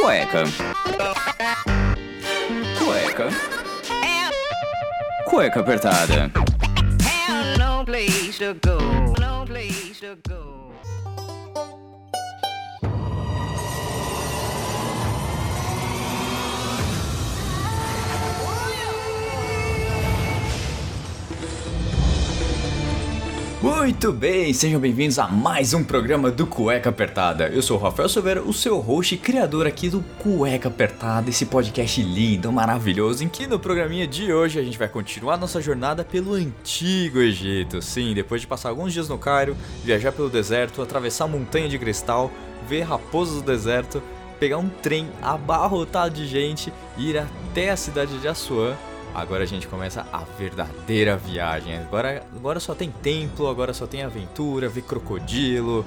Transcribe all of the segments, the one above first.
Cueca. Cueca. Cueca apertada. Muito bem, sejam bem-vindos a mais um programa do Cueca Apertada. Eu sou o Rafael Silveira, o seu host e criador aqui do Cueca Apertada, esse podcast lindo, maravilhoso, em que no programinha de hoje a gente vai continuar nossa jornada pelo antigo Egito. Sim, depois de passar alguns dias no Cairo, viajar pelo deserto, atravessar a montanha de cristal, ver raposas do deserto, pegar um trem abarrotado de gente e ir até a cidade de Assuan Agora a gente começa a verdadeira viagem. Agora, agora só tem templo, agora só tem aventura, ver crocodilo,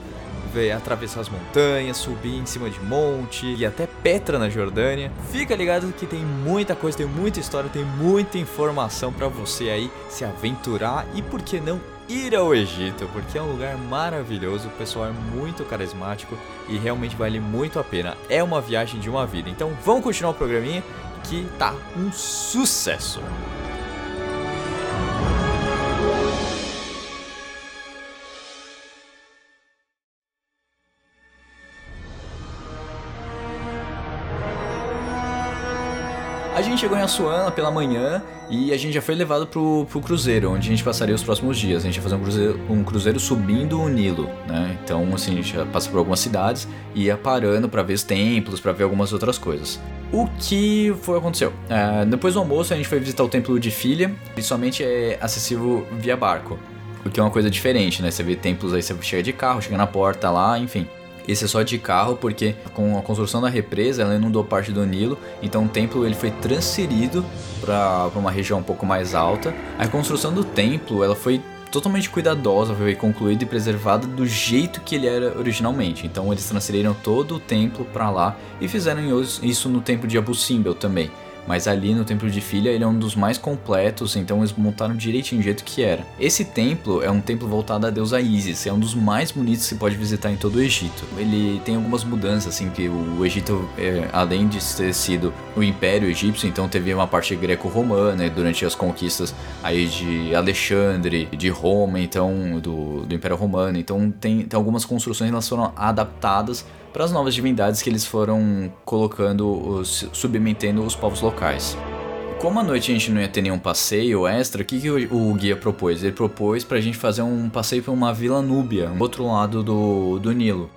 ver atravessar as montanhas, subir em cima de monte e até Petra na Jordânia. Fica ligado que tem muita coisa, tem muita história, tem muita informação para você aí se aventurar e por que não ir ao Egito, porque é um lugar maravilhoso, o pessoal é muito carismático e realmente vale muito a pena. É uma viagem de uma vida. Então vamos continuar o programinha que tá um sucesso. Gente chegou em Assuana pela manhã e a gente já foi levado pro, pro cruzeiro, onde a gente passaria os próximos dias. A gente ia fazer um cruzeiro, um cruzeiro subindo o Nilo, né? Então, assim, a gente passa por algumas cidades e ia parando para ver os templos, para ver algumas outras coisas. O que foi aconteceu? Uh, depois do almoço, a gente foi visitar o templo de Filha, e somente é acessível via barco. O que é uma coisa diferente, né? Você vê templos aí, você chega de carro, chega na porta lá, enfim. Esse é só de carro porque com a construção da represa ela inundou parte do Nilo, então o templo ele foi transferido para uma região um pouco mais alta. A construção do templo ela foi totalmente cuidadosa, foi concluída e preservada do jeito que ele era originalmente. Então eles transferiram todo o templo para lá e fizeram isso no templo de Abu Simbel também. Mas ali no Templo de Filha ele é um dos mais completos, então eles montaram direitinho do jeito que era. Esse templo é um templo voltado à deusa Isis, é um dos mais bonitos que você pode visitar em todo o Egito. Ele tem algumas mudanças, assim, que o Egito, é, além de ter sido o Império Egípcio, então teve uma parte greco-romana durante as conquistas aí de Alexandre, de Roma, então do, do Império Romano. Então tem, tem algumas construções que foram adaptadas para as novas divindades que eles foram colocando, os, submetendo os povos locais. Como à noite a gente não ia ter nenhum passeio extra, o que, que o, o guia propôs? Ele propôs para a gente fazer um passeio para uma vila núbia, no outro lado do, do Nilo.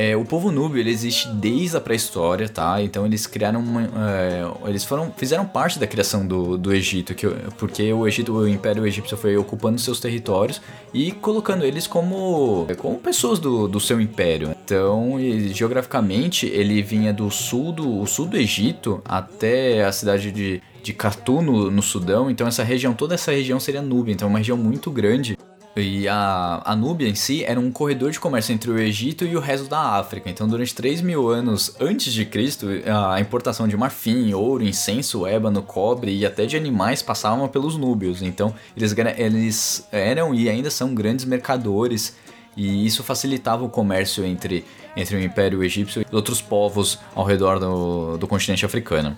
É, o povo núbio ele existe desde a pré-história, tá? Então eles criaram uma, é, eles foram fizeram parte da criação do, do Egito, que, porque o Egito, o Império Egípcio foi ocupando seus territórios e colocando eles como como pessoas do, do seu império. Então, geograficamente ele vinha do sul do sul do Egito até a cidade de de Khartoum no, no Sudão, então essa região, toda essa região seria Núbia, então é uma região muito grande e a, a Núbia em si era um corredor de comércio entre o Egito e o resto da África. Então, durante 3 mil anos antes de Cristo, a importação de marfim, ouro, incenso, ébano, cobre e até de animais passavam pelos núbios. Então, eles, eles eram e ainda são grandes mercadores e isso facilitava o comércio entre, entre o Império Egípcio e outros povos ao redor do, do continente africano.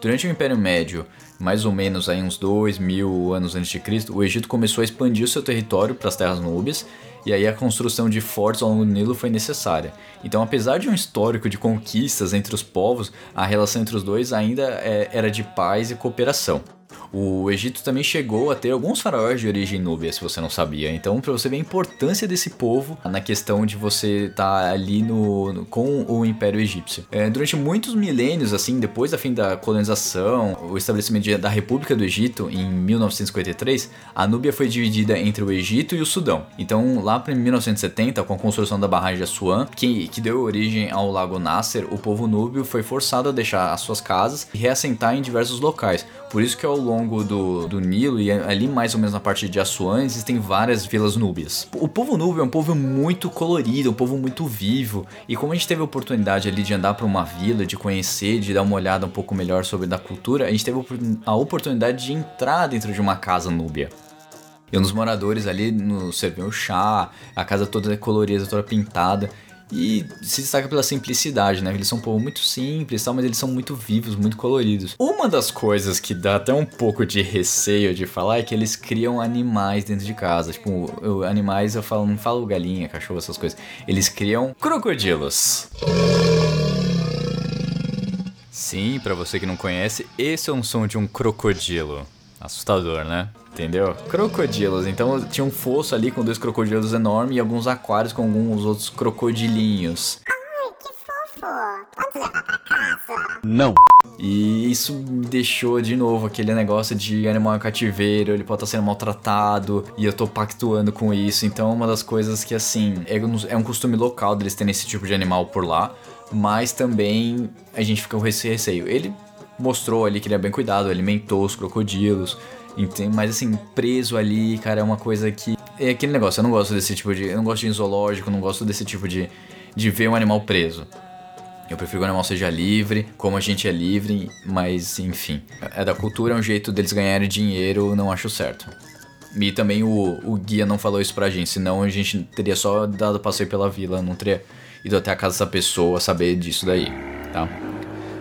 Durante o Império Médio, mais ou menos aí uns 2 mil anos antes de Cristo, o Egito começou a expandir seu território para as terras núbias e aí a construção de fortes ao longo do Nilo foi necessária. Então, apesar de um histórico de conquistas entre os povos, a relação entre os dois ainda é, era de paz e cooperação. O Egito também chegou a ter alguns faraós de origem núbia, se você não sabia. Então, para você ver a importância desse povo na questão de você estar tá ali no, no, com o Império Egípcio. É, durante muitos milênios, assim, depois da fim da colonização, o estabelecimento da República do Egito em 1953, a Núbia foi dividida entre o Egito e o Sudão. Então, lá para 1970, com a construção da barragem de Assuan, que, que deu origem ao Lago Nasser, o povo núbio foi forçado a deixar as suas casas e reassentar em diversos locais. Por isso que ao longo do, do Nilo e ali mais ou menos na parte de Assuã existem várias vilas núbias. O povo núbio é um povo muito colorido, um povo muito vivo. E como a gente teve a oportunidade ali de andar para uma vila, de conhecer, de dar uma olhada um pouco melhor sobre da cultura, a gente teve a oportunidade de entrar dentro de uma casa núbia. E os moradores ali nos serviam chá, a casa toda colorida, toda pintada. E se destaca pela simplicidade, né? Eles são um povo muito simples, tal, mas eles são muito vivos, muito coloridos. Uma das coisas que dá até um pouco de receio de falar é que eles criam animais dentro de casa. Tipo, eu, animais eu falo, não falo galinha, cachorro, essas coisas. Eles criam crocodilos. Sim, para você que não conhece, esse é um som de um crocodilo. Assustador, né? Entendeu? Crocodilos. Então tinha um fosso ali com dois crocodilos enormes e alguns aquários com alguns outros crocodilinhos. Ai, que fofo! Pode levar pra casa? Não. E isso me deixou de novo aquele negócio de animal em cativeiro, ele pode estar sendo maltratado, e eu tô pactuando com isso. Então, uma das coisas que, assim, é um- é um costume local deles terem esse tipo de animal por lá, mas também a gente fica com esse receio. Ele mostrou ali que ele é bem cuidado, alimentou os crocodilos, mas assim, preso ali, cara, é uma coisa que. É aquele negócio, eu não gosto desse tipo de. Eu não gosto de zoológico, não gosto desse tipo de. de ver um animal preso. Eu prefiro que o animal seja livre, como a gente é livre, mas enfim. É da cultura, é um jeito deles ganharem dinheiro, não acho certo. E também o, o guia não falou isso pra gente, senão a gente teria só dado passeio pela vila, não teria ido até a casa dessa pessoa saber disso daí, tá?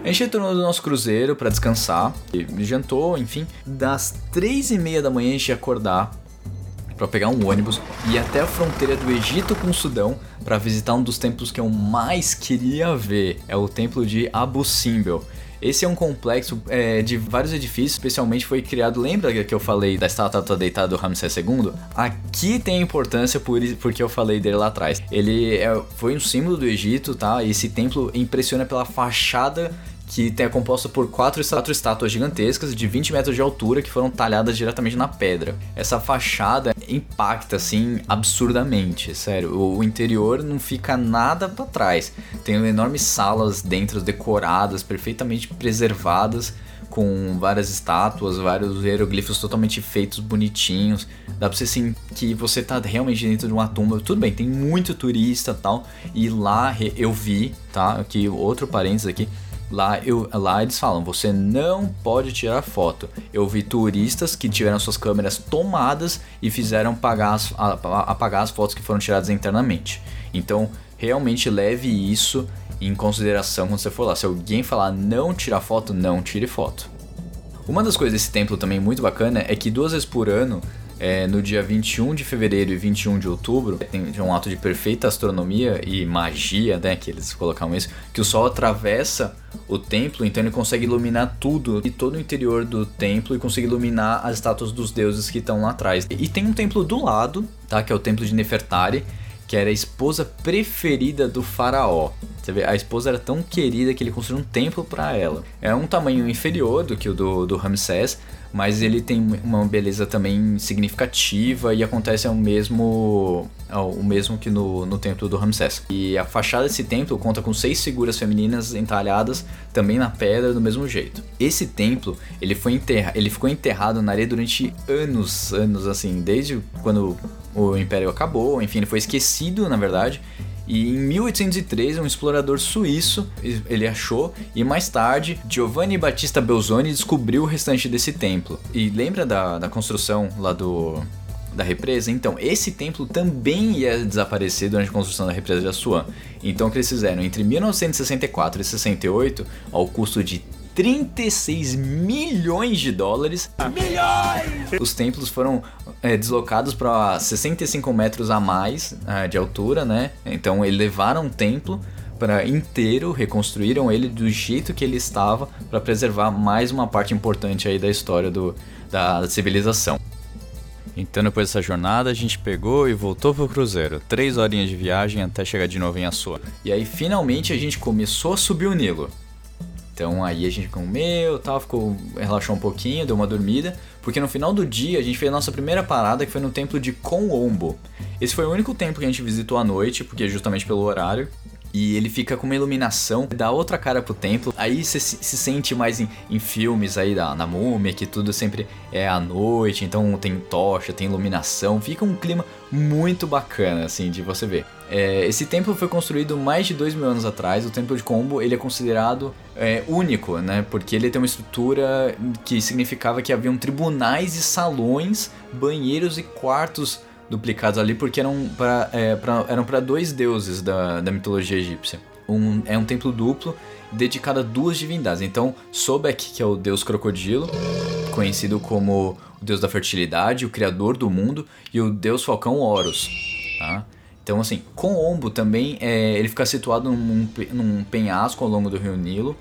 A gente entrou no nosso cruzeiro pra descansar, e jantou, enfim. Das três e meia da manhã a gente ia acordar para pegar um ônibus e ir até a fronteira do Egito com o Sudão para visitar um dos templos que eu mais queria ver. É o templo de Abu Simbel. Esse é um complexo é, de vários edifícios, especialmente foi criado. Lembra que eu falei da estátua deitada do Ramsés II? Aqui tem importância por, porque eu falei dele lá atrás. Ele é- foi um símbolo do Egito, tá? Esse templo impressiona pela fachada que é composta por quatro, está- quatro estátuas gigantescas de 20 metros de altura que foram talhadas diretamente na pedra. Essa fachada impacta assim absurdamente, sério. O, interior não fica nada para trás. Tem enormes salas dentro decoradas, perfeitamente preservadas com várias estátuas, vários hieroglifos totalmente feitos, bonitinhos. Dá pra você sentir que você tá realmente dentro de uma tumba. Tudo bem, tem muito turista tal. E lá eu vi, tá? Aqui, outro parênteses aqui. Lá, eu, lá eles falam, você não pode tirar foto. Eu vi turistas que tiveram suas câmeras tomadas e fizeram pagar as- apagar as fotos que foram tiradas internamente. Então, realmente leve isso em consideração quando você for lá. Se alguém falar não tirar foto, não tire foto. Uma das coisas desse templo também muito bacana é que duas vezes por ano, é, no dia 21 de fevereiro e 21 de outubro, tem um ato de perfeita astronomia e magia, né, que eles colocaram isso, que o sol atravessa o templo, então ele consegue iluminar tudo e todo o interior do templo e consegue iluminar as estátuas dos deuses que estão lá atrás. E tem um templo do lado, tá, que é o templo de Nefertari, que era a esposa preferida do faraó. Você vê, a esposa era tão querida que ele construiu um templo para ela. É um tamanho inferior do que o do, do Ramsés, mas ele tem uma beleza também significativa e acontece ao mesmo, o mesmo que no, no templo do Ramsés. E a fachada desse templo conta com seis figuras femininas entalhadas também na pedra do mesmo jeito. Esse templo ele foi enterra, ele ficou enterrado na areia durante anos, anos assim, desde quando o Império acabou, enfim, ele foi esquecido na verdade. E em 1803, um explorador suíço ele achou e mais tarde Giovanni Battista Belzoni descobriu o restante desse templo. E lembra da, da construção lá do da represa? Então, esse templo também ia desaparecer durante a construção da represa de Assuã. Então, o que eles fizeram? Entre 1964 e 68, ao custo de 36 milhões de dólares. Milhões! Os templos foram é, deslocados para 65 metros a mais ah, de altura, né? Então eles levaram o templo para inteiro, reconstruíram ele do jeito que ele estava para preservar mais uma parte importante aí da história do, da civilização. Então depois dessa jornada a gente pegou e voltou pro cruzeiro. Três horinhas de viagem até chegar de novo em Assuã. E aí finalmente a gente começou a subir o Nilo. Então aí a gente comeu, tal, ficou relaxou um pouquinho, deu uma dormida, porque no final do dia a gente fez a nossa primeira parada que foi no templo de Konombo. Esse foi o único templo que a gente visitou à noite, porque é justamente pelo horário. E ele fica com uma iluminação, dá outra cara pro templo. Aí você se, se sente mais em, em filmes aí da na múmia, que tudo sempre é à noite, então tem tocha, tem iluminação, fica um clima muito bacana, assim, de você ver. É, esse templo foi construído mais de dois mil anos atrás. O templo de Combo ele é considerado é, único, né? Porque ele tem uma estrutura que significava que haviam tribunais e salões, banheiros e quartos duplicados ali porque eram para é, eram para dois deuses da, da mitologia egípcia. Um, é um templo duplo dedicado a duas divindades. Então, Sobek, que é o deus crocodilo, conhecido como o deus da fertilidade, o criador do mundo, e o deus falcão Horus. Tá? Então, assim, Combo também é, ele fica situado num, num penhasco ao longo do rio Nilo.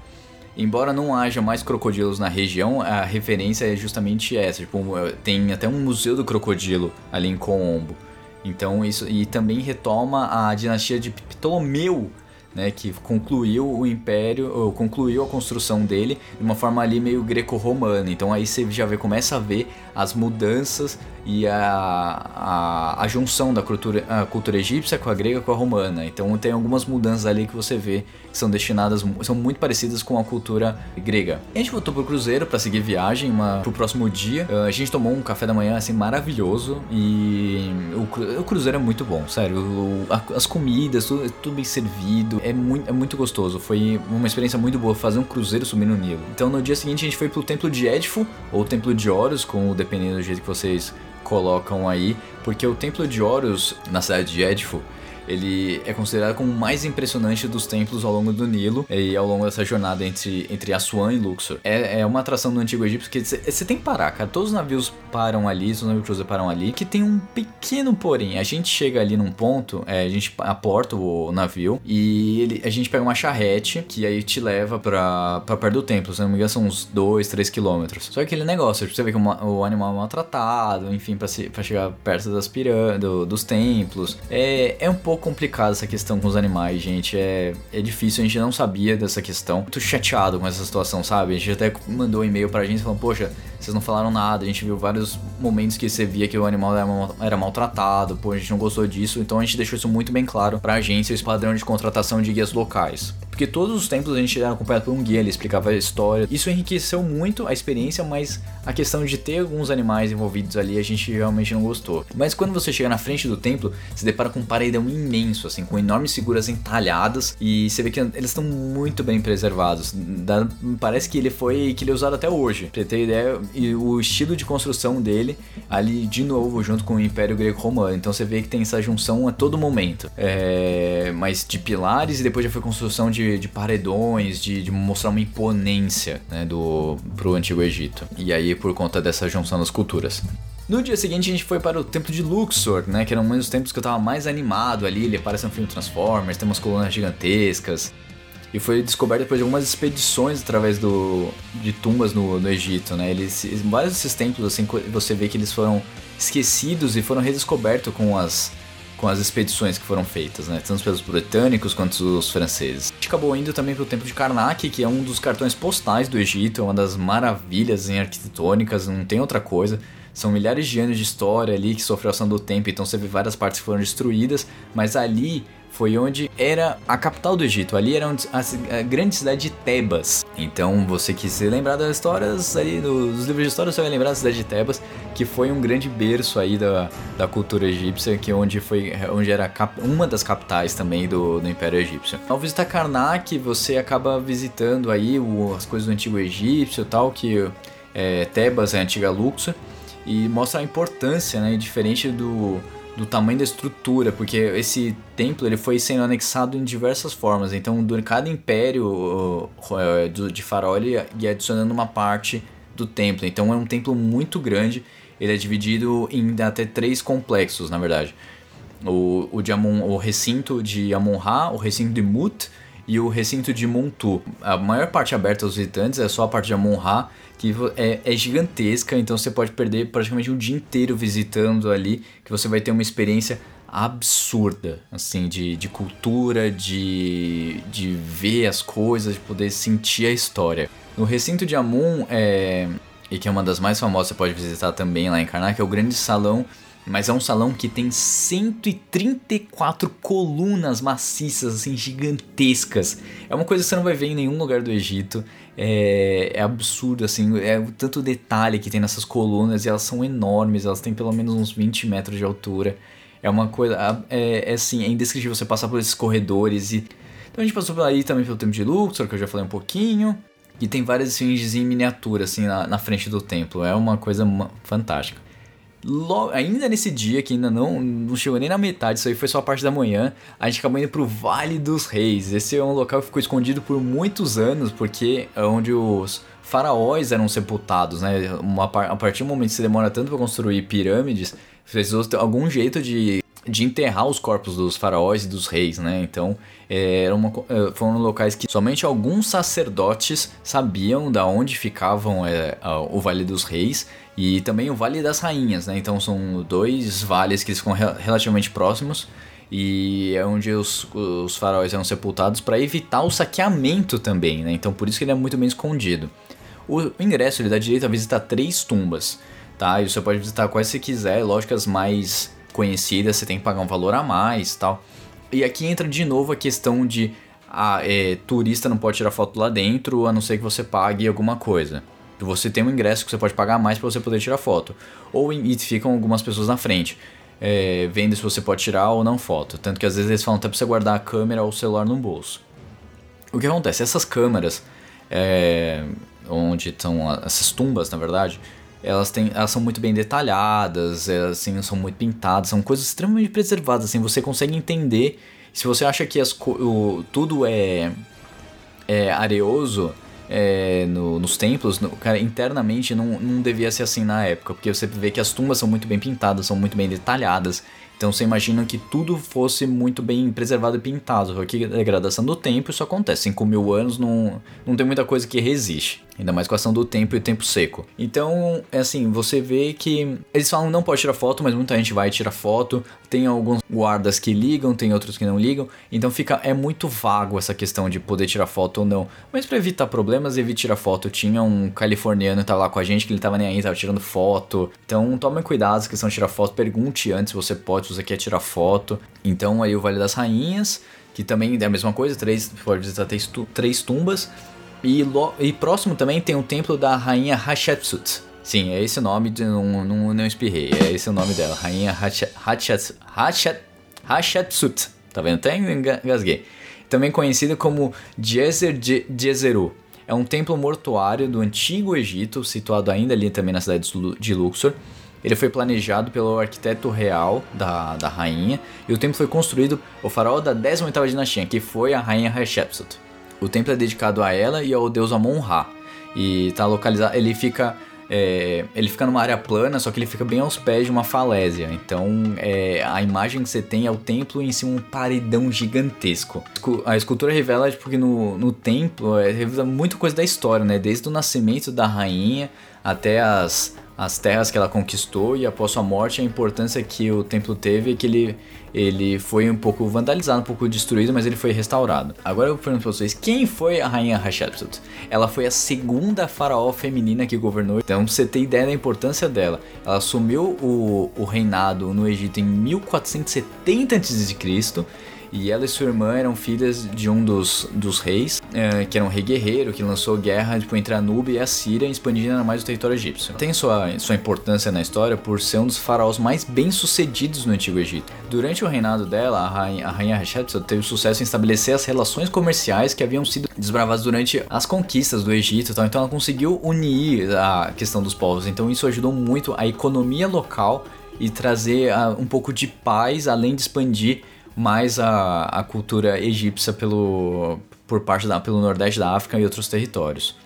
Embora não haja mais crocodilos na região, a referência é justamente essa. Tipo, tem até um museu do crocodilo ali em Combo. Então isso e também retoma a dinastia de Ptolomeu, né, que concluiu o império, concluiu a construção dele de uma forma ali meio greco-romana. Então aí você já vê, começa a ver as mudanças e a, a, a junção da cultura, cultura egípcia com a grega com a romana. Então tem algumas mudanças ali que você vê que são destinadas, são muito parecidas com a cultura grega. A gente voltou pro cruzeiro para seguir viagem uma, pro próximo dia. Uh, A gente tomou um café da manhã assim maravilhoso e o, o cruzeiro é muito bom, sério. O- a- as comidas, tudo, tudo bem servido, é muito, é muito gostoso. Foi uma experiência muito boa fazer um cruzeiro subir no Nilo. Então no dia seguinte a gente foi pro templo de Edfu ou templo de Horus, com dependendo do jeito que vocês colocam aí, porque o templo de Horus na cidade de Edfu ele é considerado como o mais impressionante dos templos ao longo do Nilo e ao longo dessa jornada entre, entre Assuan e Luxor. É, é uma atração do Antigo Egito que você tem que parar, cara. Todos os navios param ali, todos os navios cruzeiro param ali, que tem um pequeno porém. A gente chega ali num ponto, é, a gente aporta o navio e ele, a gente pega uma charrete que aí te leva pra, pra perto do templo. Se não me engano, são uns 2, 3 quilômetros. Só que aquele negócio, você vê que o, ma- o animal é maltratado, enfim, pra, se, pra chegar perto das pirâmides, dos templos. É, é um pouco complicado essa questão com os animais, gente. É, é difícil, a gente não sabia dessa questão. Muito chateado com essa situação, sabe? A gente até mandou um e-mail pra gente falando, poxa, vocês não falaram nada. A gente viu vários momentos que você via que o animal era, mal- era maltratado, pô, a gente não gostou disso. Então a gente deixou isso muito bem claro pra agência, esse padrão de contratação de guias locais. Porque todos os templos a gente era acompanhado por um guia, ele explicava a história. Isso enriqueceu muito a experiência, mas a questão de ter alguns animais envolvidos ali a gente realmente não gostou. Mas quando você chega na frente do templo, se depara com um paredão imenso, assim, com enormes figuras entalhadas e você vê que eles estão muito bem preservados. Dá- parece que ele foi que ele é usado até hoje. Pra ter ideia, e o estilo de construção dele ali de novo junto com o Império Greco-Romano. Então você vê que tem essa junção a todo momento. É, mas de pilares e depois já foi construção de, de paredões, de, de mostrar uma imponência né, do, pro Antigo Egito. E aí por conta dessa junção das culturas. No dia seguinte a gente foi para o templo de Luxor, né? Que era um dos templos que eu tava mais animado ali. Ele aparece no filme Transformers, tem umas colunas gigantescas. E foi descoberto depois de algumas expedições através do, de tumbas no, no Egito, né? Eles, vários desses templos, assim, você vê que eles foram esquecidos e foram redescobertos com as, com as expedições que foram feitas, né? Tanto pelos britânicos quanto os franceses. A gente acabou indo também pro templo de Karnak, que é um dos cartões postais do Egito, é uma das maravilhas em arquitetônicas, não tem outra coisa. São milhares de anos de história ali que sofreu ação do tempo, então você vê várias partes que foram destruídas, mas ali foi onde era a capital do Egito. Ali era a, grande cidade de Tebas. Então, você que se lembrar das histórias ali, dos livros de história, você vai lembrar da cidade de Tebas, que foi um grande berço aí da, da cultura egípcia, que onde foi onde era cap- uma das capitais também do, do Império Egípcio. Ao visitar Karnak, você acaba visitando aí o- as coisas do antigo egípcio e tal, que é, Tebas é a antiga Luxor e mostra a importância, né, diferente do, do tamanho da estrutura, porque esse templo ele foi sendo anexado em diversas formas. Então, durante cada império do- de Faraó ele ia adicionando uma parte do templo. Então, é um templo muito grande. Ele é dividido em até três complexos, na verdade. O, o, de Amon, o recinto de Amon-Ra, o recinto de Mut e o recinto de Montu. A maior parte aberta aos visitantes é só a parte de Amon-Ra, que é, é gigantesca, então você pode perder praticamente um dia inteiro visitando ali, que você vai ter uma experiência absurda, assim, de, de cultura, de, de ver as coisas, de poder sentir a história. No recinto de Amun, é, e que é uma das mais famosas, você pode visitar também lá em Karnak, é o grande salão mas é um salão que tem 134 colunas maciças, assim, gigantescas. É uma coisa que você não vai ver em nenhum lugar do Egito. É, é absurdo, assim, é o tanto detalhe que tem nessas colunas e elas são enormes, elas têm pelo menos uns 20 metros de altura. É uma coisa, é, é assim, é indescritível você passar por esses corredores e... Então a gente passou por aí também pelo templo de Luxor, que eu já falei um pouquinho. E tem várias esfinges em miniatura, assim, na, na frente do templo. É uma coisa fantástica. Lo- ainda nesse dia, que ainda não, não chegou nem na metade, isso aí foi só a parte da manhã, a gente acabou indo pro Vale dos Reis. Esse é um local que ficou escondido por muitos anos, porque é onde os faraós eram sepultados, né? Uma, a partir do momento que se demora tanto para construir pirâmides, precisou ter algum jeito de, de enterrar os corpos dos faraós e dos reis, né? Então, é, uma, é, foram locais que somente alguns sacerdotes sabiam da onde ficavam é, o Vale dos Reis e também o Vale das Rainhas, né? Então, são dois vales que eles ficam re- relativamente próximos e é onde os, os faraós eram sepultados para evitar o saqueamento também, né? Então, por isso que ele é muito bem escondido. O ingresso ele dá direito a visitar três tumbas, tá? E você pode visitar quais você quiser, lógico as mais conhecidas você tem que pagar um valor a mais tal. E aqui entra de novo a questão de ah, é, turista não pode tirar foto lá dentro, a não ser que você pague alguma coisa. Você tem um ingresso que você pode pagar mais para você poder tirar foto. Ou e ficam algumas pessoas na frente, é, vendo se você pode tirar ou não foto. Tanto que às vezes eles falam até para você guardar a câmera ou o celular no bolso. O que acontece? Essas câmeras, é, onde estão essas tumbas, na verdade, elas, têm, elas são muito bem detalhadas, elas assim, são muito pintadas, são coisas extremamente preservadas. Assim, você consegue entender. Se você acha que as, o- tudo é, é areoso é, no- nos templos, no- cara, internamente não, não devia ser assim na época, porque você vê que as tumbas são muito bem pintadas, são muito bem detalhadas. Então você imagina que tudo fosse muito bem preservado e pintado, porque a degradação do tempo isso acontece. 5 mil anos não, não tem muita coisa que resiste. Ainda mais com a ação do tempo e o tempo seco. Então, é assim, você vê que eles falam não pode tirar foto, mas muita gente vai tirar foto. Tem alguns guardas que ligam, tem outros que não ligam. Então fica é muito vago essa questão de poder tirar foto ou não. Mas para evitar problemas, evite tirar foto. Tinha um californiano que tava lá com a gente que ele tava nem aí, tava tirando foto. Então, tome cuidado a questão de tirar foto. Pergunte antes se você pode, se você quer tirar foto. Então, aí o Vale das Rainhas, que também é a mesma coisa, três, pode visitar três, três tumbas. E, e próximo também tem o templo da rainha Hatshepsut. Sim, é esse o nome, de, não, não, não espirrei, é esse o nome dela, rainha Hatshep- Hatshep- Hatshep- Hatshepsut. Tá vendo? Até enga- engasguei. Também conhecida como Djeseru. É um templo mortuário do Antigo Egito, situado ainda ali também na cidade de Luxor. Ele foi planejado pelo arquiteto real da, da rainha e o templo foi construído o faraó da 18ª dinastia, que foi a rainha Hatshepsut. O templo é dedicado a ela e ao deus Amon-Ra. E tá localizado, ele fica é, ele fica numa área plana, só que ele fica bem aos pés de uma falésia. Então é, a imagem que você tem é o templo em cima um paredão gigantesco. A escultura revela porque no, no templo é, revela muita coisa da história, né? Desde o nascimento da rainha até as, as terras que ela conquistou e após sua morte a importância que o templo teve é que ele, ele foi um pouco vandalizado, um pouco destruído, mas ele foi restaurado. Agora eu pergunto pra vocês, quem foi a rainha Hatshepsut? Ela foi a segunda faraó feminina que governou, então você ter ideia da importância dela. Ela assumiu o, o reinado no Egito em 1470 a.C., e ela e sua irmã eram filhas de um dos, dos reis, eh, que era um rei guerreiro, que lançou guerra tipo, entre a Núbia e a Síria, expandindo ainda mais o território egípcio. Tem sua, sua importância na história por ser um dos faraós mais bem-sucedidos no Antigo Egito. Durante o reinado dela, a rainha, a rainha Hatshepsut teve sucesso em estabelecer as relações comerciais que haviam sido desbravadas durante as conquistas do Egito e tal. Então ela conseguiu unir a questão dos povos. Então isso ajudou muito a economia local e trazer ah, um pouco de paz, além de expandir mais a, a cultura egípcia pelo, por parte da, pelo nordeste da África e outros territórios.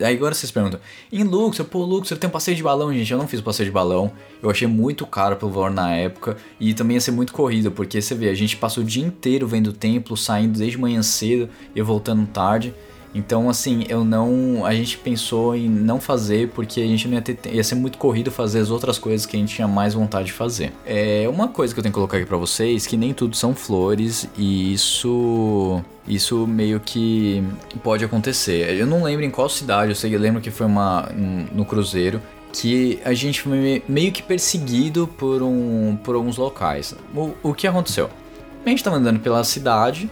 Aí agora vocês perguntam, em Luxor, pô, Luxor tem um passeio de balão, gente. Eu não fiz passeio de balão, eu achei muito caro pelo valor na época e também ia ser muito corrido, porque você vê, a gente passou o dia inteiro vendo o templo, saindo desde manhã cedo e voltando tarde. Então, assim, eu não. A gente pensou em não fazer porque a gente não ia ter. te- ia ser muito corrido fazer as outras coisas que a gente tinha mais vontade de fazer. É uma coisa que eu tenho que colocar aqui pra vocês: que nem tudo são flores e isso. Isso meio que pode acontecer. Eu não lembro em qual cidade, eu sei eu lembro que foi uma. um- no Cruzeiro. Que a gente foi me- meio que perseguido por, um, por alguns locais. O, o que aconteceu? A gente tava andando pela cidade,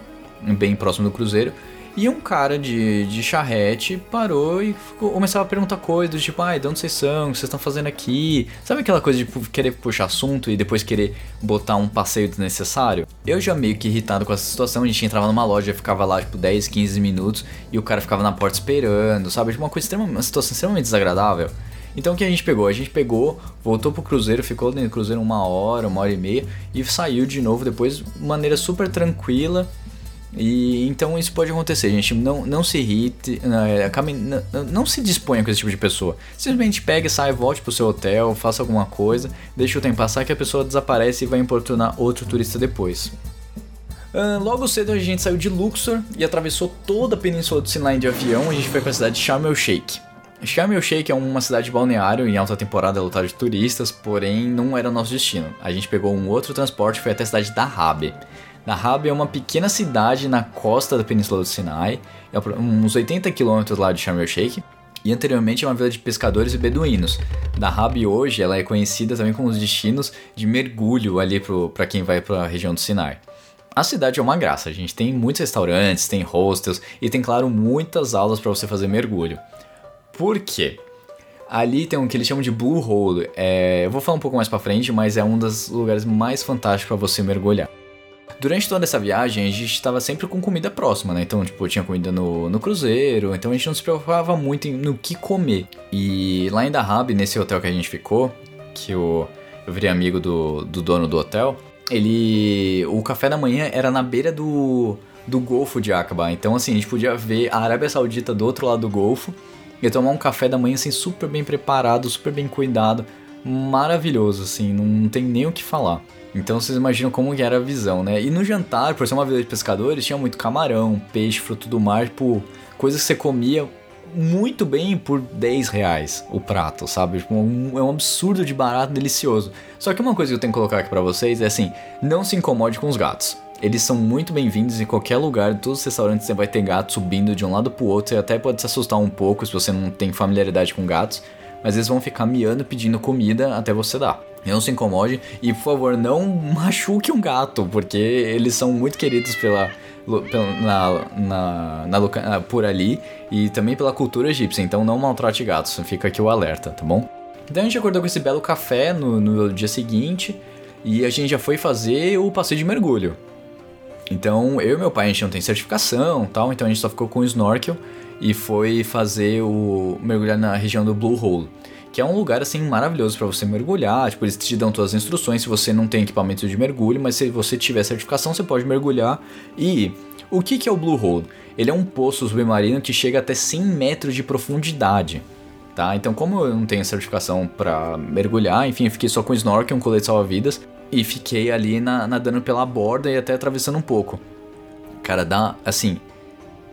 bem próximo do cruzeiro, e um cara de, de charrete parou e ficou- começava a perguntar coisas, tipo, ai, de onde vocês são? O que vocês estão fazendo aqui? Sabe aquela coisa de pu- querer puxar assunto e depois querer botar um passeio desnecessário? Eu já meio que irritado com essa situação, a gente entrava numa loja, ficava lá, tipo, 10, 15 minutos, e o cara ficava na porta esperando, sabe? Tipo, uma coisa extremamente, uma situação extremamente desagradável. Então o que a gente pegou? A gente pegou, voltou pro cruzeiro, ficou dentro do cruzeiro uma hora, uma hora e meia e saiu de novo depois de maneira super tranquila. E então isso pode acontecer, gente. Não, não se irrite, não, acabe- não, não se disponha com esse tipo de pessoa. Simplesmente pegue, sai, volte pro seu hotel, faça alguma coisa, deixa o tempo passar que a pessoa desaparece e vai importunar outro turista depois. Ah, logo cedo a gente saiu de Luxor e atravessou toda a península do Sinai de avião. A gente foi para a cidade de Sharm el Sheikh. Sharm el Sheikh é uma cidade balneário em alta temporada lotada de turistas, porém não era nosso destino. A gente pegou um outro transporte e foi até a cidade de Dahab. Dahab é uma pequena cidade na costa da península do Sinai, é uns 80 quilômetros lá de Sharm el Sheikh. E anteriormente é uma vila de pescadores e beduínos. Dahab hoje ela é conhecida também como os destinos de mergulho ali para quem vai para a região do Sinai. A cidade é uma graça, a gente tem muitos restaurantes, tem hostels e tem, claro, muitas aulas para você fazer mergulho. Por quê? Ali tem um que eles chamam de Blue Hole. É, eu vou falar um pouco mais pra frente, mas é um dos lugares mais fantásticos para você mergulhar. Durante toda essa viagem, a gente estava sempre com comida próxima, né? Então, tipo, tinha comida no, no cruzeiro, então a gente não se preocupava muito em, no que comer. E lá em Dahab, nesse hotel que a gente ficou, que eu, eu virei amigo do, do dono do hotel, ele. O café da manhã era na beira do, do Golfo de Aqaba. Então, assim, a gente podia ver a Arábia Saudita do outro lado do Golfo e tomar um café da manhã, assim, super bem preparado, super bem cuidado. Maravilhoso, assim, não tem nem o que falar. Então vocês imaginam como era a visão, né? E no jantar, por ser uma vila de pescadores, tinha muito camarão, peixe, fruto do mar, tipo, coisas que você comia muito bem por 10 reais o prato, sabe? Tipo, um- é um absurdo de barato, delicioso. Só que uma coisa que eu tenho que colocar aqui pra vocês é assim, não se incomode com os gatos. Eles são muito bem-vindos em qualquer lugar, em todos os restaurantes você vai ter gato subindo de um lado pro outro, você até pode se assustar um pouco se você não tem familiaridade com gatos, mas eles vão ficar miando pedindo comida até você dar. Não se incomode e, por favor, não machuque um gato, porque eles são muito queridos pela, na, na, na ah, por ali e também pela cultura egípcia, então não maltrate gatos, fica aqui o alerta, tá bom? Então a gente acordou com esse belo café no, no dia seguinte e a gente já foi fazer o passeio de mergulho. Então, eu e meu pai, a gente não tem certificação tal, então a gente só ficou com o snorkel e foi fazer o mergulhar na região do Blue Hole, que é um lugar assim maravilhoso para você mergulhar, tipo, eles te dão todas as instruções se você não tem equipamento de mergulho, mas se você tiver certificação, você pode mergulhar. E o que que é o Blue Hole? Ele é um poço submarino que chega até 100 metros de profundidade. Tá? Então, como eu não tenho certificação para mergulhar, enfim, eu fiquei só com snorkel, um colete salva-vidas e fiquei ali na- nadando pela borda e até atravessando um pouco. Cara, dá assim.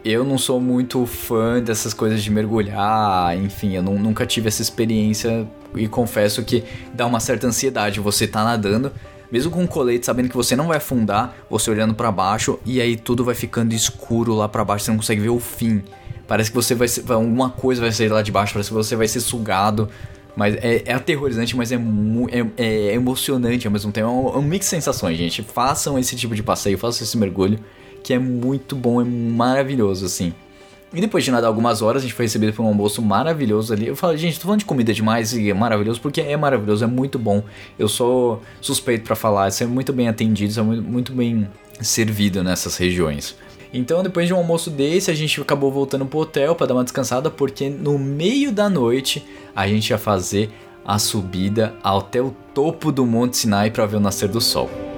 Eu não sou muito fã dessas coisas de mergulhar, enfim, eu nu- nunca tive essa experiência e confesso que dá uma certa ansiedade. Você tá nadando, mesmo com um colete, sabendo que você não vai afundar, você olhando pra baixo e aí tudo vai ficando escuro lá pra baixo, você não consegue ver o fim. Parece que você vai ser, alguma coisa vai sair lá de baixo, parece que você vai ser sugado. Mas é, é aterrorizante, mas é, é, é emocionante ao mesmo tempo. É um, é um mix de sensações, gente. Façam esse tipo de passeio, façam esse mergulho, que é muito bom, é maravilhoso, assim. E depois de nadar algumas horas, a gente foi recebido por um almoço maravilhoso ali. Eu falo, gente, tô falando de comida demais e é maravilhoso, porque é maravilhoso, é muito bom. Eu sou suspeito pra falar, isso é muito bem atendido, isso é muito, bem servido nessas regiões. Então, depois de um almoço desse, a gente acabou voltando pro hotel pra dar uma descansada, porque no meio da noite a gente ia fazer a subida até o topo do Monte Sinai para ver o nascer do sol.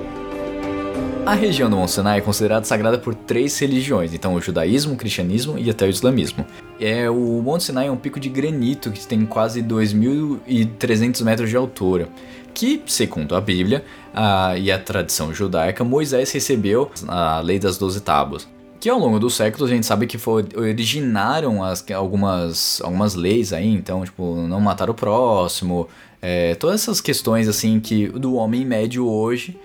A região do Monte Sinai é considerada sagrada por três religiões, então o judaísmo, o cristianismo e até o islamismo. É, o Monte Sinai é um pico de granito que tem quase 2.300 metros de altura, que, segundo a Bíblia a- e a tradição judaica, Moisés recebeu a lei das doze tábuas. Que ao longo dos séculos a gente sabe que foi, originaram as, algumas, algumas leis aí, então, tipo, não matar o próximo, é, todas essas questões assim que do homem médio hoje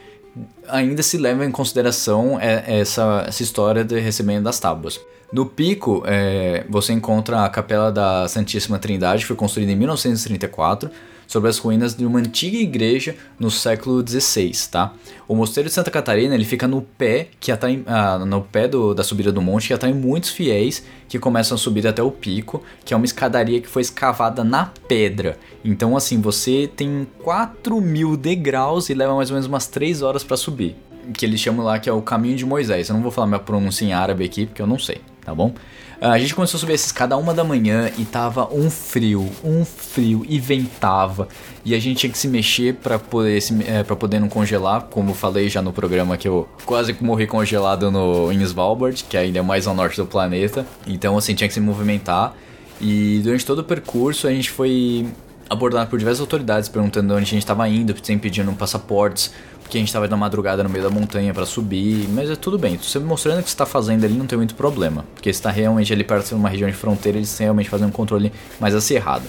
ainda se leva em consideração é, essa, essa história de recebimento das tábuas. No pico, é, você encontra a Capela da Santíssima Trindade, que foi construída em 1934, sobre as ruínas de uma antiga igreja no século XVI, tá? O Mosteiro de Santa Catarina, ele fica no pé, que atrai, ah, no pé do- da subida do monte, que atrai muitos fiéis que começam a subir até o pico, que é uma escadaria que foi escavada na pedra. Então, assim, você tem 4 mil degraus e leva mais ou menos umas 3 horas para subir. Que eles chamam lá que é o caminho de Moisés. Eu não vou falar minha pronúncia em árabe aqui, porque eu não sei. tá bom? Ah, A gente começou a subir essa escada uma da manhã e tava um frio, um frio e ventava e a gente tinha que se mexer para poder é, para poder não congelar, como falei já no programa que eu quase morri congelado no em Svalbard, que é a ilha mais ao norte do planeta. Então assim tinha que se movimentar e durante todo o percurso a gente foi abordado por diversas autoridades perguntando onde a gente estava indo, sempre pedindo passaportes, porque a gente estava na madrugada no meio da montanha para subir, mas é tudo bem. Você mostrando o que você está fazendo ali não tem muito problema, porque está realmente ali perto de uma região de fronteira, eles realmente fazem um controle mais acirrado.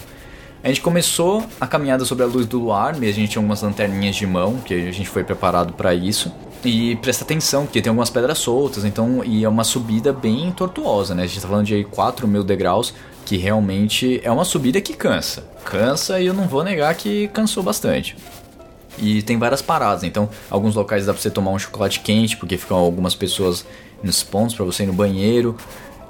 A gente começou a caminhada sobre a luz do luar, mesmo a gente tinha algumas lanterninhas de mão, que a gente foi preparado para isso. E presta atenção, porque tem algumas pedras soltas, então e é uma subida bem tortuosa, né? A gente tá falando de 4 mil degraus, que realmente é uma subida que cansa. Cansa e eu não vou negar que cansou bastante. E tem várias paradas, então alguns locais dá pra você tomar um chocolate quente, porque ficam algumas pessoas nos pontos para você ir no banheiro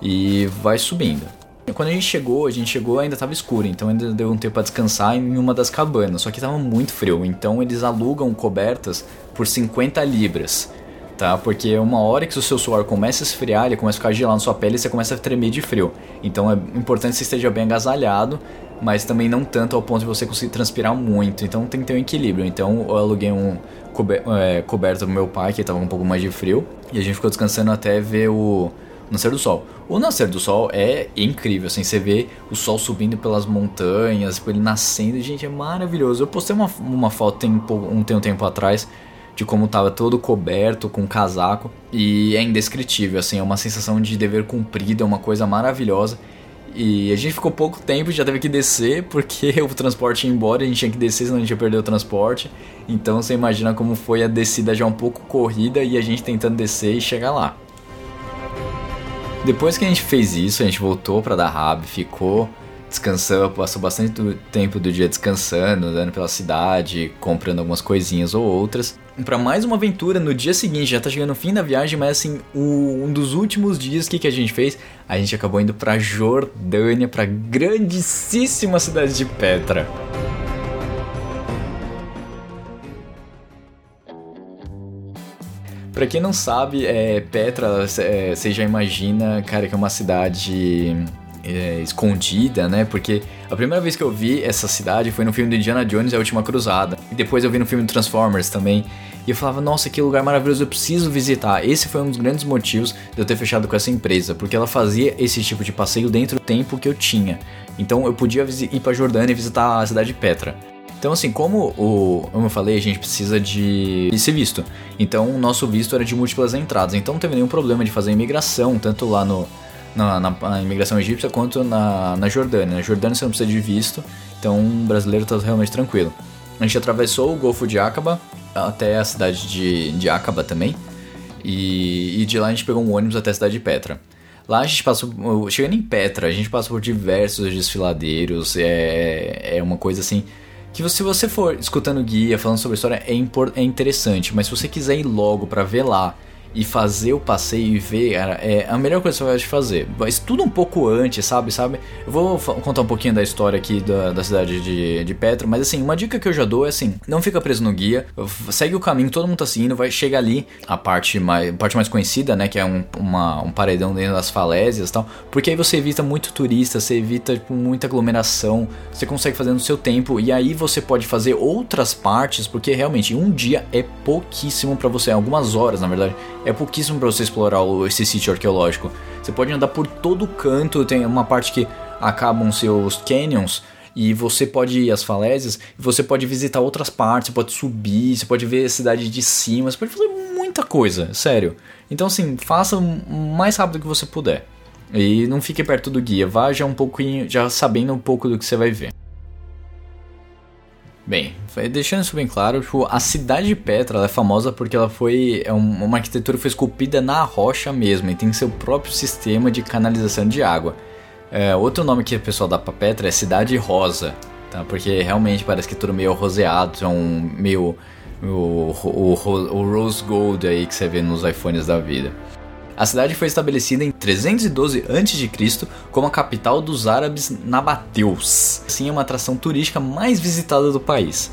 e vai subindo. Quando a gente chegou, a gente chegou ainda tava escuro, então ainda deu um tempo para descansar em uma das cabanas, só que tava muito frio, então eles alugam cobertas por 50 libras. Tá, porque uma hora que o seu suor começa a esfriar, ele começa a ficar gelado na sua pele e você começa a tremer de frio. Então é importante que você esteja bem agasalhado, mas também não tanto ao ponto de você conseguir transpirar muito. Então tem que ter um equilíbrio. Então eu aluguei um cober é, coberto pro meu pai, que tava um pouco mais de frio, e a gente ficou descansando até ver o nascer do sol. O nascer do sol é incrível, assim, você vê o sol subindo pelas montanhas, tipo, ele nascendo, gente, é maravilhoso. Eu postei uma, uma foto tem, um um, tem um tempo atrás de como tava todo coberto com casaco e é indescritível, assim, é uma sensação de dever cumprido, é uma coisa maravilhosa. E a gente ficou pouco tempo, já teve que descer, porque o transporte ia embora, a gente tinha que descer, senão a gente ia perder o transporte. Então você imagina como foi a descida já um pouco corrida e a gente tentando descer e chegar lá. Depois que a gente fez isso, a gente voltou pra Dahab, ficou descansando, passou bastante do- tempo do dia descansando, andando pela cidade, comprando algumas coisinhas ou outras. Pra mais uma aventura no dia seguinte, já tá chegando o fim da viagem, mas assim, o- um dos últimos dias, que, que a gente fez? A gente acabou indo pra Jordânia, pra grandíssima cidade de Petra. Pra quem não sabe, é, Petra, é, você já imagina, cara, que é uma cidade é, escondida, né? Porque a primeira vez que eu vi essa cidade foi no filme do Indiana Jones a Última Cruzada. E depois eu vi no filme Transformers também. E eu falava, nossa, que lugar maravilhoso, eu preciso visitar. Esse foi um dos grandes motivos de eu ter fechado com essa empresa, porque ela fazia esse tipo de passeio dentro do tempo que eu tinha. Então eu podia ir pra Jordânia e visitar a cidade de Petra. Então, assim, como o, como eu falei, a gente precisa de, ser visto. Então, o nosso visto era de múltiplas entradas. Então, não teve nenhum problema de fazer imigração, tanto lá no, na, na- na imigração egípcia quanto na, na Jordânia. Na Jordânia você não precisa de visto, então o brasileiro tá realmente tranquilo. A gente atravessou o Golfo de Aqaba até a cidade de, de Aqaba também. E, e de lá a gente pegou um ônibus até a cidade de Petra. Lá a gente passou, chegando em Petra, a gente passou por diversos desfiladeiros, é, é uma coisa assim que se você for escutando guia, falando sobre a história, é, é interessante, mas se você quiser ir logo pra ver lá e fazer o passeio e ver, cara, é a melhor coisa que você vai fazer. Mas tudo um pouco antes, sabe, sabe? Eu vou contar um pouquinho da história aqui da, da cidade de, de Petra, mas assim, uma dica que eu já dou é assim, não fica preso no guia, segue o caminho, todo mundo tá seguindo, vai chegar ali, a parte mais, parte mais conhecida, né, que é um, uma- um paredão dentro das falésias e tal, porque aí você evita muito turista, você evita tipo, muita aglomeração, você consegue fazer no seu tempo, e aí você pode fazer outras partes, porque realmente um dia é pouquíssimo pra você, algumas horas na verdade, é pouquíssimo pra você explorar esse sítio arqueológico. Você pode andar por todo canto, tem uma parte que acabam seus canyons, e você pode ir às falésias, você pode visitar outras partes, você pode subir, você pode ver a cidade de cima, você pode fazer muita coisa, sério. Então assim, faça o mais rápido que você puder. E não fique perto do guia, vá já um pouquinho, já sabendo um pouco do que você vai ver. Bem, deixando isso bem claro, tipo, a cidade de Petra é famosa porque ela foi é um- uma arquitetura que foi esculpida na rocha mesmo e tem seu próprio sistema de canalização de água. É, outro nome que o pessoal dá pra Petra é Cidade Rosa, tá? Porque realmente parece que é tudo meio roseado, é um meio o, o, o- o rose gold aí que você vê nos iPhones da vida. A cidade foi estabelecida em 312 a.C. como a capital dos árabes nabateus. Assim, é uma atração turística mais visitada do país.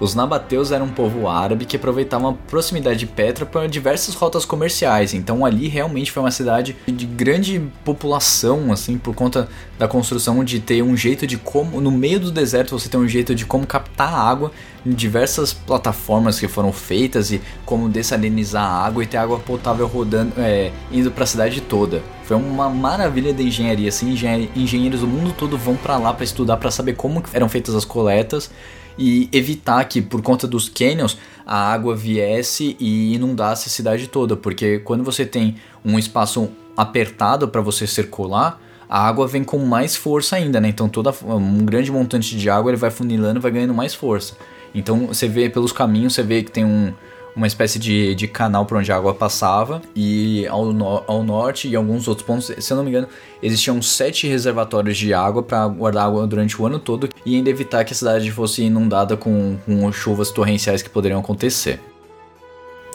Os nabateus eram um povo árabe que aproveitava a proximidade de Petra para diversas rotas comerciais. Então ali realmente foi uma cidade de grande população, assim, por conta da construção de ter um jeito de como no meio do deserto você tem um jeito de como captar água em diversas plataformas que foram feitas e como dessalinizar a água e ter água potável rodando, é, indo para a cidade toda. Foi uma maravilha da engenharia, assim, engenheiros do mundo todo vão para lá para estudar para saber como eram feitas as coletas e evitar que por conta dos canyons a água viesse e inundasse a cidade toda, porque quando você tem um espaço apertado para você circular, a água vem com mais força ainda, né? Então toda um grande montante de água ele vai funilando, vai ganhando mais força. Então você vê pelos caminhos, você vê que tem um, uma espécie de, de canal por onde a água passava e ao, no, ao norte e alguns outros pontos, se eu não me engano, existiam sete reservatórios de água para guardar água durante o ano todo e ainda evitar que a cidade fosse inundada com, com chuvas torrenciais que poderiam acontecer.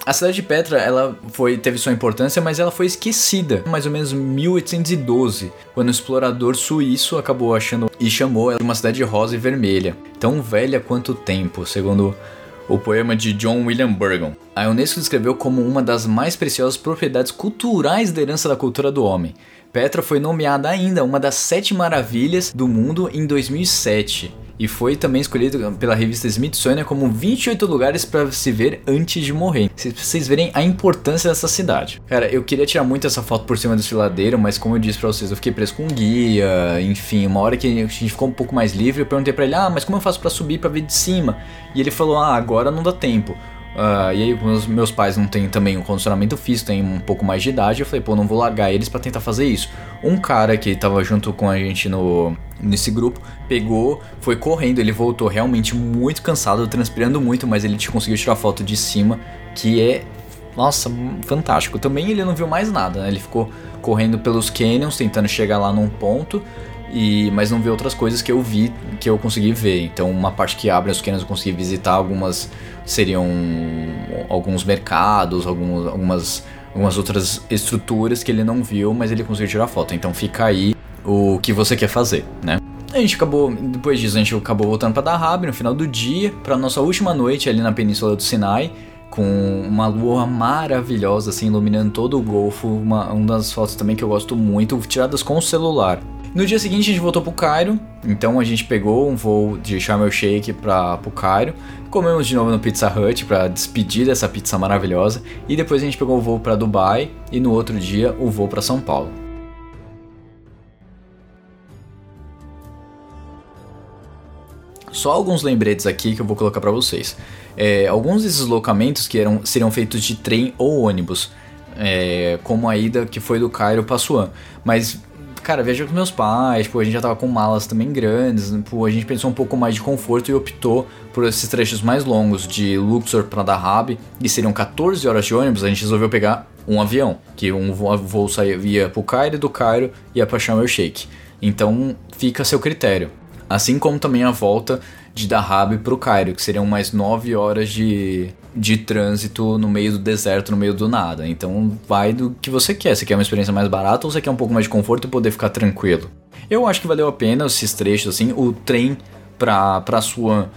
A cidade de Petra, ela foi, teve sua importância, mas ela foi esquecida, mais ou menos 1812, quando o explorador suíço acabou achando e chamou ela de uma cidade rosa e vermelha, tão velha quanto tempo, segundo o poema de John William Burgon. A Unesco descreveu como uma das mais preciosas propriedades culturais da herança da cultura do homem. Petra foi nomeada ainda uma das sete maravilhas do mundo em 2007 e foi também escolhido pela revista Smithsonian como 28 lugares para se ver antes de morrer. Se vocês verem a importância dessa cidade. Cara, eu queria tirar muito essa foto por cima do desfiladeiro, mas como eu disse para vocês, eu fiquei preso com um guia, enfim, uma hora que a gente ficou um pouco mais livre, eu perguntei para ele: "Ah, mas como eu faço para subir para ver de cima?" E ele falou: "Ah, agora não dá tempo." Uh, e aí, meus, meus pais não têm também um condicionamento físico, têm um pouco mais de idade. Eu falei, pô, não vou largar eles para tentar fazer isso. Um cara que tava junto com a gente no, nesse grupo pegou, foi correndo. Ele voltou realmente muito cansado, transpirando muito, mas ele conseguiu tirar foto de cima, que é, nossa, fantástico. Também ele não viu mais nada, né? Ele ficou correndo pelos canyons, tentando chegar lá num ponto. E, mas não vi outras coisas que eu vi que eu consegui ver. Então, uma parte que abre os canyons eu consegui visitar algumas seriam alguns mercados, alguns, algumas, algumas outras estruturas que ele não viu, mas ele conseguiu tirar foto. Então fica aí o que você quer fazer, né? A gente acabou, depois disso, a gente acabou voltando para Dahab no final do dia, para nossa última noite ali na Península do Sinai, com uma lua maravilhosa, assim, iluminando todo o Golfo. Uma, uma das fotos também que eu gosto muito, tiradas com o celular. No dia seguinte a gente voltou pro Cairo, então a gente pegou um voo de Sharm el Sheikh para pro Cairo, comemos de novo no Pizza Hut para despedir dessa pizza maravilhosa e depois a gente pegou o voo para Dubai e no outro dia o voo para São Paulo. Só alguns lembretes aqui que eu vou colocar para vocês. É, alguns desses deslocamentos que eram, seriam feitos de trem ou ônibus, é, como a ida que foi do Cairo para Suan. Mas cara, viajei com meus pais, pô, a gente já tava com malas também grandes, pô, a gente pensou um pouco mais de conforto e optou por esses trechos mais longos de Luxor para Dahab, e seriam 14 horas de ônibus, a gente resolveu pegar um avião, que um voo saía via pro Cairo do Cairo ia para Sharm el Sheikh. Então, fica a seu critério. Assim como também a volta de Dahab para o Cairo, que seriam mais 9 horas de, de trânsito no meio do deserto, no meio do nada. Então vai do que você quer. Você quer uma experiência mais barata ou você quer um pouco mais de conforto e poder ficar tranquilo? Eu acho que valeu a pena esses trechos, assim. O trem para pra Suan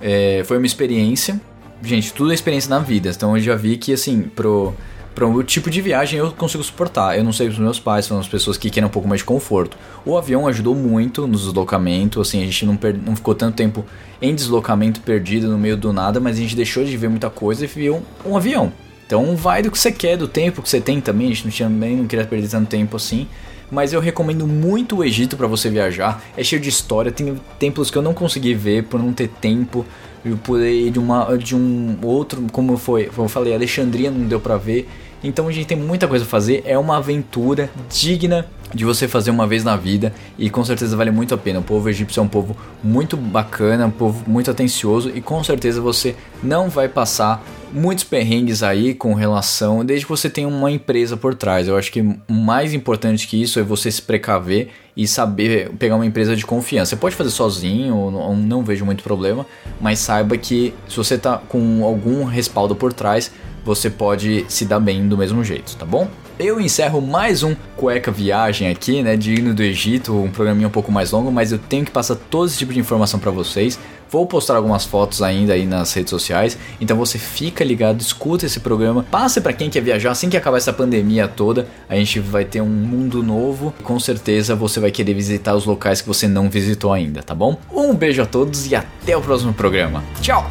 é, foi uma experiência. Gente, tudo é experiência na vida. Então eu já vi que, assim, pro para o tipo de viagem eu consigo suportar. Eu não sei os meus pais, são as pessoas que querem um pouco mais de conforto. O avião ajudou muito no deslocamento, assim, a gente não, não ficou tanto tempo em deslocamento perdido no meio do nada, mas a gente deixou de ver muita coisa e viu um, um avião. Então vai do que você quer, do tempo que você tem também, a gente não, tinha, nem, não queria perder tanto tempo assim. Mas eu recomendo muito o Egito para você viajar. É cheio de história, tem templos que eu não consegui ver por não ter tempo. Eu ir de, uma, de um outro, como foi, como eu falei, Alexandria não deu para ver. Então a gente tem muita coisa a fazer, é uma aventura digna de você fazer uma vez na vida e com certeza vale muito a pena. O povo egípcio é um povo muito bacana, um povo muito atencioso e com certeza você não vai passar muitos perrengues aí com relação, desde que você tenha uma empresa por trás. Eu acho que o mais importante que isso é você se precaver e saber pegar uma empresa de confiança. Você pode fazer sozinho, não, não vejo muito problema, mas saiba que se você tá com algum respaldo por trás, você pode se dar bem do mesmo jeito, tá bom? Eu encerro mais um Cueca Viagem aqui, né, de hino do Egito, um programinha um pouco mais longo, mas eu tenho que passar todo esse tipo de informação para vocês. Vou postar algumas fotos ainda aí nas redes sociais, então você fica ligado, escuta esse programa, passe para quem quer viajar assim que acabar essa pandemia toda, a gente vai ter um mundo novo, com certeza você vai querer visitar os locais que você não visitou ainda, tá bom? Um beijo a todos e até o próximo programa. Tchau.